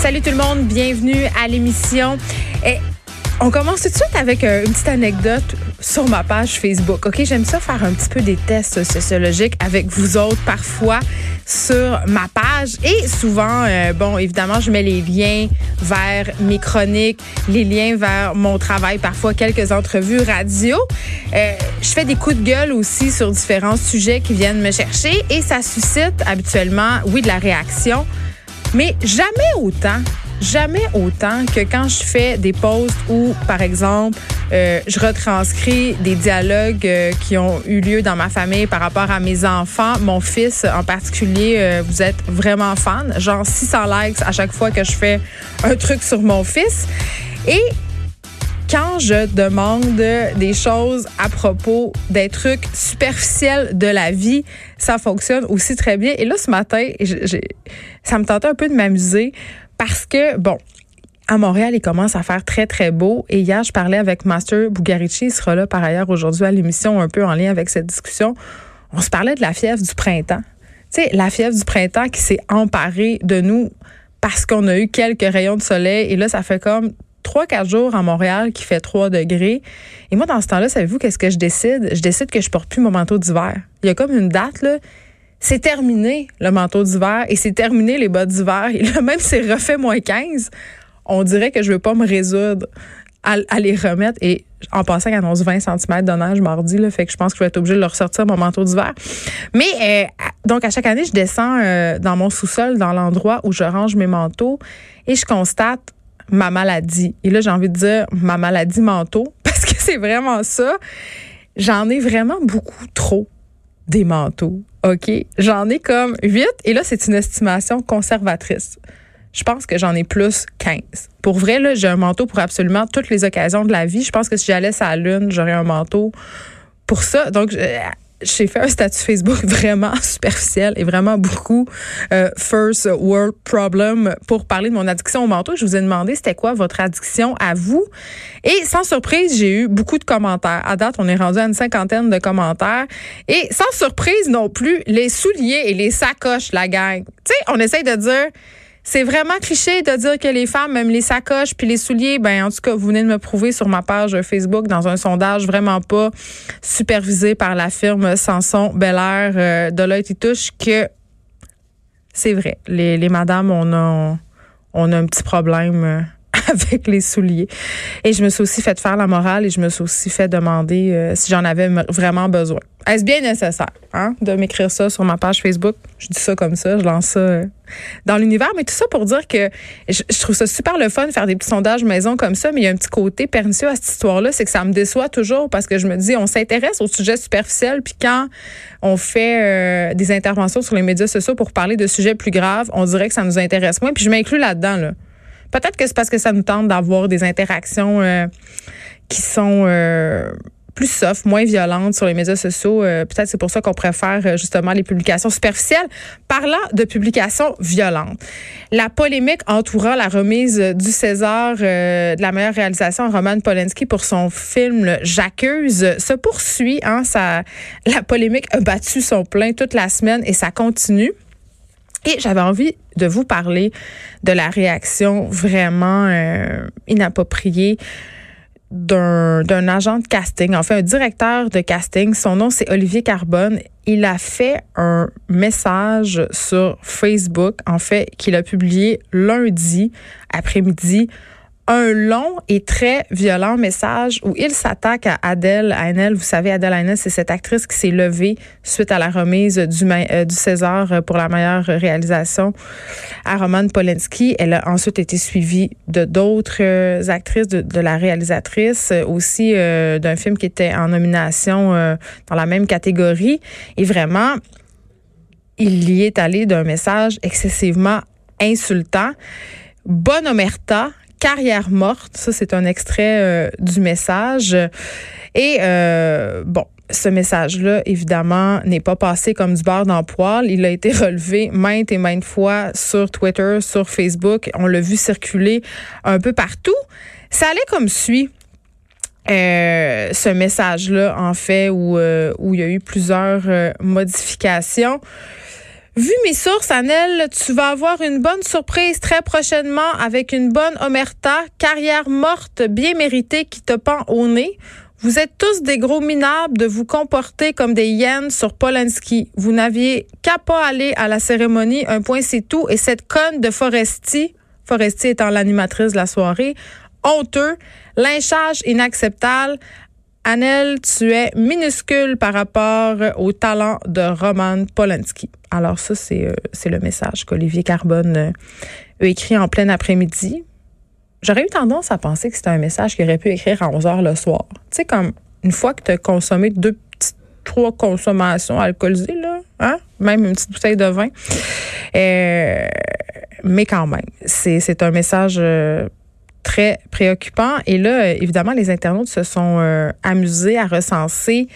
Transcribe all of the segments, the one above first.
Salut tout le monde, bienvenue à l'émission. Et on commence tout de suite avec euh, une petite anecdote sur ma page Facebook. OK, j'aime ça faire un petit peu des tests sociologiques avec vous autres parfois sur ma page et souvent euh, bon, évidemment, je mets les liens vers mes chroniques, les liens vers mon travail, parfois quelques entrevues radio. Euh, je fais des coups de gueule aussi sur différents sujets qui viennent me chercher et ça suscite habituellement oui de la réaction mais jamais autant, jamais autant que quand je fais des posts où, par exemple, euh, je retranscris des dialogues euh, qui ont eu lieu dans ma famille par rapport à mes enfants. Mon fils en particulier, euh, vous êtes vraiment fan. Genre 600 likes à chaque fois que je fais un truc sur mon fils. Et quand je demande des choses à propos des trucs superficiels de la vie, ça fonctionne aussi très bien. Et là, ce matin, ça me tentait un peu de m'amuser parce que, bon, à Montréal, il commence à faire très, très beau. Et hier, je parlais avec Master Bugarici. Il sera là par ailleurs aujourd'hui à l'émission, un peu en lien avec cette discussion. On se parlait de la fièvre du printemps. Tu sais, la fièvre du printemps qui s'est emparée de nous parce qu'on a eu quelques rayons de soleil. Et là, ça fait comme trois, quatre jours à Montréal qui fait 3 degrés. Et moi, dans ce temps-là, savez-vous qu'est-ce que je décide? Je décide que je porte plus mon manteau d'hiver. Il y a comme une date, là. C'est terminé le manteau d'hiver et c'est terminé les bottes d'hiver. Et là, même si c'est refait moins 15, on dirait que je veux pas me résoudre à, les remettre. Et en passant, il annonce 20 cm de neige mardi, là, fait que je pense que je vais être obligée de leur sortir mon manteau d'hiver. Mais euh, donc, à chaque année, je descends euh, dans mon sous-sol, dans l'endroit où je range mes manteaux, et je constate ma maladie. Et là, j'ai envie de dire ma maladie manteau parce que c'est vraiment ça. J'en ai vraiment beaucoup trop des manteaux. OK? J'en ai comme 8 et là, c'est une estimation conservatrice. Je pense que j'en ai plus 15. Pour vrai, là, j'ai un manteau pour absolument toutes les occasions de la vie. Je pense que si j'allais à la lune, j'aurais un manteau pour ça. Donc, j'ai fait un statut Facebook vraiment superficiel et vraiment beaucoup euh, first world problem pour parler de mon addiction au manteau. Je vous ai demandé c'était quoi votre addiction à vous. Et sans surprise, j'ai eu beaucoup de commentaires. À date, on est rendu à une cinquantaine de commentaires. Et sans surprise non plus, les souliers et les sacoches, la gang. Tu sais, on essaye de dire c'est vraiment cliché de dire que les femmes, même les sacoches puis les souliers, ben en tout cas, vous venez de me prouver sur ma page Facebook dans un sondage vraiment pas supervisé par la firme Sanson Bel Air euh, de l'œil touche que c'est vrai. Les, les madames, on a on a un petit problème euh, avec les souliers. Et je me suis aussi fait faire la morale et je me suis aussi fait demander euh, si j'en avais vraiment besoin. Est-ce bien nécessaire hein, de m'écrire ça sur ma page Facebook? Je dis ça comme ça, je lance ça euh, dans l'univers, mais tout ça pour dire que je, trouve ça super le fun de faire des petits sondages maison comme ça, mais il y a un petit côté pernicieux à cette histoire-là, c'est que ça me déçoit toujours parce que je me dis, on s'intéresse au sujet superficiel, puis quand on fait euh, des interventions sur les médias sociaux pour parler de sujets plus graves, on dirait que ça nous intéresse moins, puis je m'inclus là-dedans, là. Peut-être que c'est parce que ça nous tente d'avoir des interactions euh, qui sont euh, plus soft, moins violentes sur les médias sociaux. Euh, peut-être c'est pour ça qu'on préfère justement les publications superficielles. Parlant de publications violentes, la polémique entourant la remise du César de la meilleure réalisation Roman Polanski pour son film J'accuse se poursuit. Hein, ça, la polémique a battu son plein toute la semaine et ça continue. Et j'avais envie de vous parler de la réaction vraiment euh, inappropriée d'un agent de casting, enfin un directeur de casting. Son nom, c'est Olivier Carbone. Il a fait un message sur Facebook, en fait, qu'il a publié lundi après-midi un long et très violent message où il s'attaque à Adèle Haenel. Vous savez, Adèle Haenel, c'est cette actrice qui s'est levée suite à la remise du, euh, César pour la meilleure réalisation à Roman Polanski. Elle a ensuite été suivie de d'autres euh, actrices, de, la réalisatrice, aussi euh, d'un film qui était en nomination dans la même catégorie. Et vraiment, il y est allé d'un message excessivement insultant. Bonne omerta, carrière morte. Ça, c'est un extrait euh, du message. Et euh, bon, ce message-là, évidemment, n'est pas passé comme du beurre dans poil. Il a été relevé maintes et maintes fois sur Twitter, sur Facebook. On l'a vu circuler un peu partout. Ça allait comme suit. Euh, ce message-là, en fait, où, où il y a eu plusieurs modifications. Vu mes sources, Annelle, tu vas avoir une bonne surprise très prochainement avec une bonne omerta, carrière morte bien méritée qui te pend au nez. Vous êtes tous des gros minables de vous comporter comme des hyènes sur Polanski. Vous n'aviez qu'à pas aller à la cérémonie, un point c'est tout. Et cette conne de Foresti, Foresti étant l'animatrice de la soirée, honteux, lynchage inacceptable. Annelle, tu es minuscule par rapport au talent de Roman Polanski. Alors ça, c'est euh, le message qu'Olivier Carbone euh, a écrit en plein après-midi. J'aurais eu tendance à penser que c'était un message qu'il aurait pu écrire à 11 heures le soir. Tu sais, comme une fois que tu as consommé deux petites, trois consommations alcoolisées, là, hein? même une petite bouteille de vin. Euh, mais quand même, c'est un message très préoccupant. Et là, évidemment, les internautes se sont euh, amusés à recenser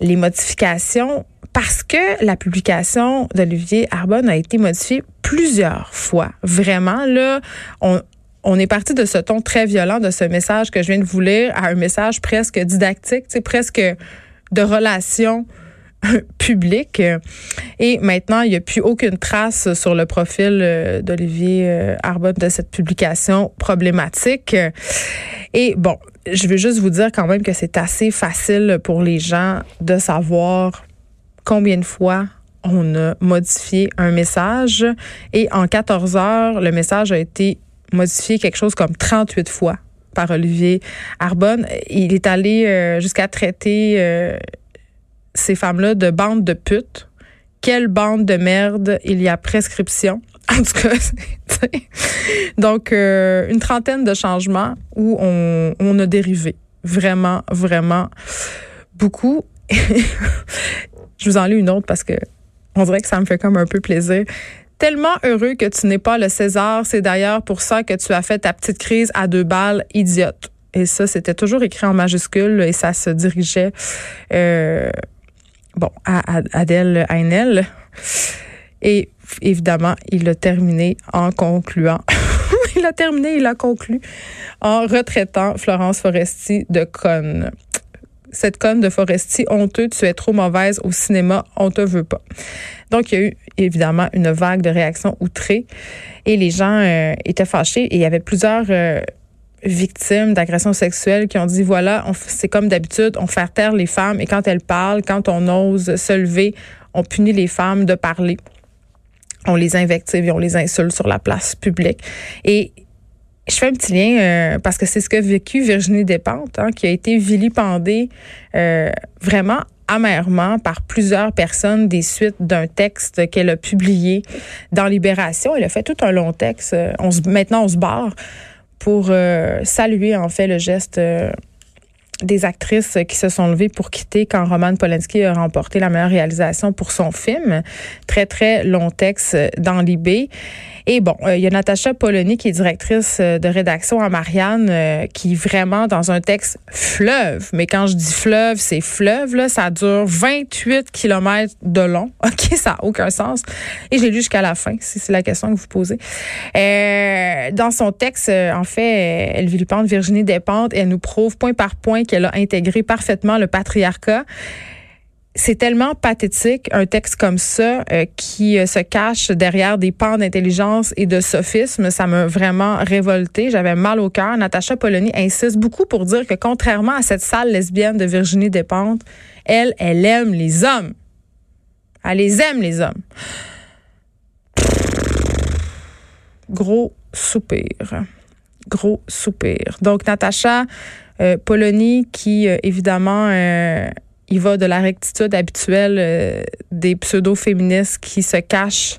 les modifications parce que la publication d'Olivier Arbonne a été modifiée plusieurs fois. Vraiment, là, on, on est parti de ce ton très violent, de ce message que je viens de vous lire, à un message presque didactique, presque de relation public. Et maintenant, il n'y a plus aucune trace sur le profil euh, d'Olivier euh, Arbonne de cette publication problématique. Et bon, je veux juste vous dire quand même que c'est assez facile pour les gens de savoir combien de fois on a modifié un message. Et en 14 heures, le message a été modifié quelque chose comme 38 fois par Olivier Arbonne. Il est allé euh, jusqu'à traiter ces femmes-là de bande de putes. Quelle bande de merde il y a prescription. En tout cas, donc euh, une trentaine de changements où on, on a dérivé vraiment, vraiment beaucoup. Je vous en lis une autre parce que on dirait que ça me fait comme un peu plaisir. Tellement heureux que tu n'es pas le César, c'est d'ailleurs pour ça que tu as fait ta petite crise à deux balles, idiote. Et ça, c'était toujours écrit en majuscule et ça se dirigeait euh, bon, Adèle Haenel. Et évidemment, il a terminé en concluant. il a terminé, il a conclu en retraitant Florence Foresti de conne. Cette conne de Foresti, honteux, tu es trop mauvaise au cinéma, on te veut pas. Donc, il y a eu évidemment une vague de réactions outrées et les gens euh, étaient fâchés et il y avait plusieurs euh, victimes d'agressions sexuelles qui ont dit voilà, c'est comme d'habitude, on fait taire les femmes et quand elles parlent, quand on ose se lever, on punit les femmes de parler. On les invective et on les insulte sur la place publique. Et je fais un petit lien euh, parce que c'est ce que vécu Virginie Despentes, hein, qui a été vilipendée euh, vraiment amèrement par plusieurs personnes des suites d'un texte qu'elle a publié dans Libération. Elle a fait tout un long texte. On se, maintenant, on se barre pour euh, saluer en fait le geste euh, des actrices qui se sont levées pour quitter quand Roman Polanski a remporté la meilleure réalisation pour son film. Très, très long texte dans l'IB. Et bon, euh, il y a Natacha Polony qui est directrice euh, de rédaction à Marianne euh, qui vraiment dans un texte fleuve. Mais quand je dis fleuve, c'est fleuve, là, ça dure 28 kilomètres de long. OK, ça n'a aucun sens. Et j'ai lu jusqu'à la fin, si c'est la question que vous posez. dans son texte, en fait, elle vilipende Virginie Despentes et elle nous prouve point par point qu'elle a intégré parfaitement le patriarcat c'est tellement pathétique, un texte comme ça, euh, qui euh, se cache derrière des pans d'intelligence et de sophisme. Ça m'a vraiment révolté. J'avais mal au cœur. Natacha Polony insiste beaucoup pour dire que contrairement à cette salle lesbienne de Virginie Despentes, elle, elle aime les hommes. Elle les aime, les hommes. Gros soupir. Gros soupir. Donc, Natacha Polony, qui, évidemment, il va de la rectitude habituelle euh, des pseudo-féministes qui se cachent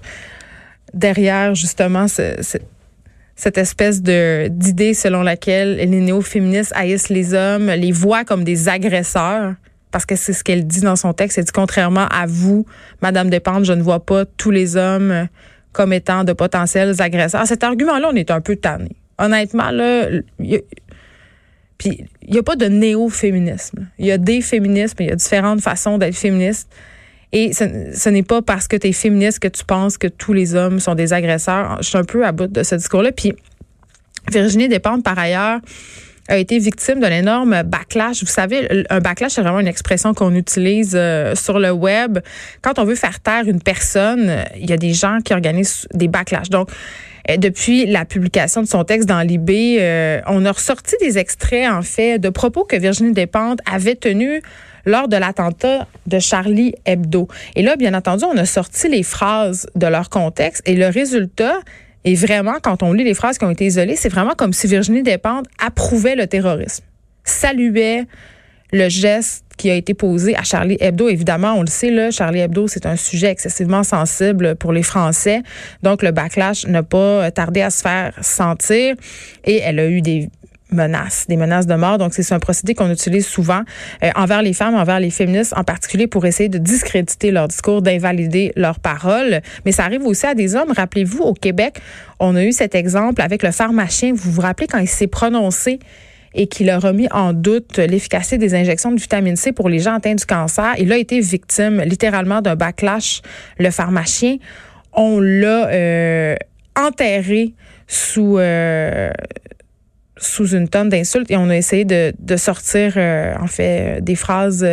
derrière justement cette espèce de d'idée selon laquelle les néo-féministes haïssent les hommes, les voient comme des agresseurs. Parce que c'est ce qu'elle dit dans son texte. Elle dit contrairement à vous, Madame Despentes, je ne vois pas tous les hommes comme étant de potentiels agresseurs. Cet argument-là, on est un peu tanné. Honnêtement, là, puis il n'y a pas de néo-féminisme. Il y a des féminismes, il y a différentes façons d'être féministe. Et ce, n'est pas parce que tu es féministe que tu penses que tous les hommes sont des agresseurs. Je suis un peu à bout de ce discours-là. Puis Virginie Despentes, par ailleurs, a été victime d'un énorme backlash. Vous savez, un backlash, c'est vraiment une expression qu'on utilise euh, sur le web. Quand on veut faire taire une personne, il y a des gens qui organisent des backlash. Donc, euh, depuis la publication de son texte dans l'IB, euh, on a ressorti des extraits, en fait, de propos que Virginie Despentes avait tenus lors de l'attentat de Charlie Hebdo. Et là, bien entendu, on a sorti les phrases de leur contexte et le résultat est vraiment, quand on lit les phrases qui ont été isolées, c'est vraiment comme si Virginie Despentes approuvait le terrorisme, saluait le geste qui a été posé à Charlie Hebdo. Évidemment, on le sait, là, Charlie Hebdo, c'est un sujet excessivement sensible pour les Français. Donc, le backlash n'a pas tardé à se faire sentir. Et elle a eu des menaces, des menaces de mort. Donc, c'est un procédé qu'on utilise souvent euh, envers les femmes, envers les féministes en particulier pour essayer de discréditer leur discours, d'invalider leurs paroles. Mais ça arrive aussi à des hommes. Rappelez-vous, au Québec, on a eu cet exemple avec le pharmacien. Vous vous rappelez quand il s'est prononcé et qu'il a remis en doute l'efficacité des injections de vitamine C pour les gens atteints du cancer? Il a été victime littéralement d'un backlash. Le pharmacien, on l'a euh, enterré sous euh, sous une tonne d'insultes et on a essayé de, de sortir euh, en fait des phrases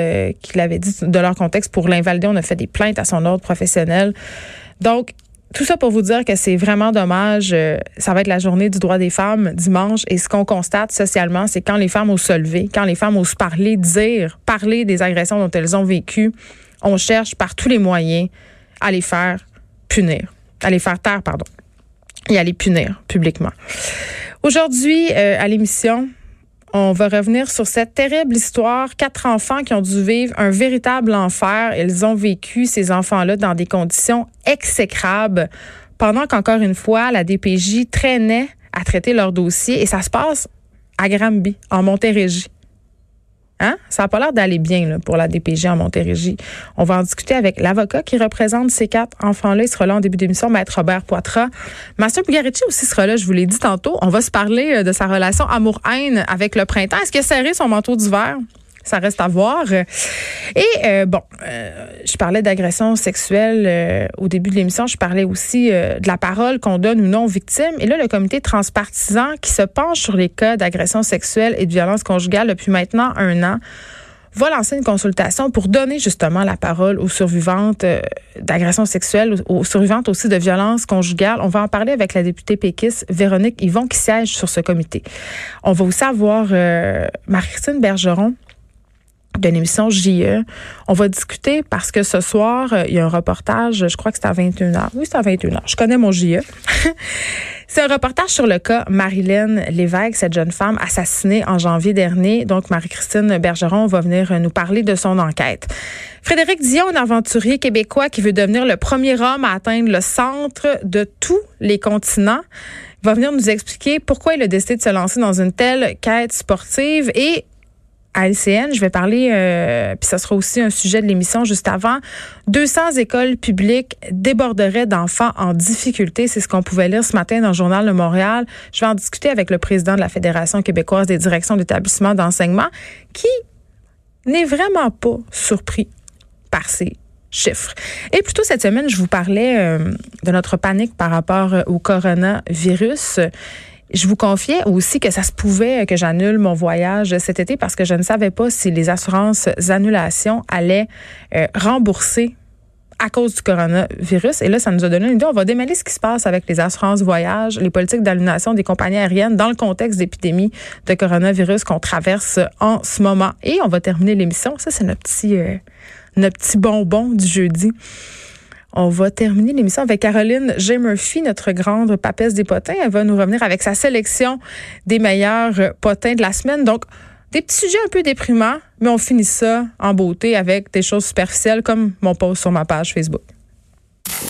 qu'il avait dites de leur contexte pour l'invalider. On a fait des plaintes à son ordre professionnel. Donc tout ça pour vous dire que c'est vraiment dommage. Euh, ça va être la journée du droit des femmes dimanche. Et ce qu'on constate socialement, c'est quand les femmes osent se lever, quand les femmes osent parler, dire, parler des agressions dont elles ont vécu, on cherche par tous les moyens à les faire punir, à les faire taire, pardon, et à les punir publiquement. Aujourd'hui, euh, à l'émission, on va revenir sur cette terrible histoire. Quatre enfants qui ont dû vivre un véritable enfer. Ils ont vécu, ces enfants-là, dans des conditions exécrables pendant qu'encore une fois, la DPJ traînait à traiter leur dossier et ça se passe à Granby, en Montérégie. Hein? Ça n'a pas l'air d'aller bien pour la DPG en Montérégie. On va en discuter avec l'avocat qui représente ces quatre enfants-là. Il sera là en début d'émission, Maître Robert Poitras. Master Bugarici aussi sera là, je vous l'ai dit tantôt. On va se parler euh, de sa relation amour-haine avec le printemps. Est-ce qu'il a serré son manteau d'hiver? Ça reste à voir. Et euh, bon, euh, je parlais d'agression sexuelle euh, au début de l'émission. Je parlais aussi de la parole qu'on donne ou non aux victimes. Et là, le comité transpartisan qui se penche sur les cas d'agression sexuelle et de violence conjugale depuis maintenant un an va lancer une consultation pour donner justement la parole aux survivantes d'agression sexuelle, aux survivantes aussi de violence conjugale. On va en parler avec la députée péquiste Véronique Yvon qui siège sur ce comité. On va aussi avoir Marie-Christine Bergeron de l'émission JE. On va discuter parce que ce soir, euh, il y a un reportage, je crois que c'est à 21h. Oui, c'est à 21h. Je connais mon JE. c'est un reportage sur le cas Marilyn Lévesque, cette jeune femme assassinée en janvier dernier. Donc, Marie-Christine Bergeron va venir nous parler de son enquête. Frédéric Dion, un aventurier québécois qui veut devenir le premier homme à atteindre le centre de tous les continents va venir nous expliquer pourquoi il a décidé de se lancer dans une telle quête sportive et à LCN. Je vais parler, euh, puis ça sera aussi un sujet de l'émission juste avant. 200 écoles publiques déborderaient d'enfants en difficulté. C'est ce qu'on pouvait lire ce matin dans le journal de Montréal. Je vais en discuter avec le président de la Fédération québécoise des directions d'établissements d'enseignement qui n'est vraiment pas surpris par ces chiffres. Et plutôt cette semaine, je vous parlais euh, de notre panique par rapport au coronavirus. Je vous confiais aussi que ça se pouvait que j'annule mon voyage cet été parce que je ne savais pas si les assurances annulations allaient euh, rembourser à cause du coronavirus. Et là, ça nous a donné une idée. On va démêler ce qui se passe avec les assurances voyage, les politiques d'annulation des compagnies aériennes dans le contexte d'épidémie de coronavirus qu'on traverse en ce moment. Et on va terminer l'émission. Ça, c'est notre petit, euh, notre petit bonbon du jeudi. On va terminer l'émission avec Caroline J. Murphy, notre grande papesse des potins. Elle va nous revenir avec sa sélection des meilleurs potins de la semaine. Donc, des petits sujets un peu déprimants, mais on finit ça en beauté avec des choses superficielles comme mon post sur ma page Facebook.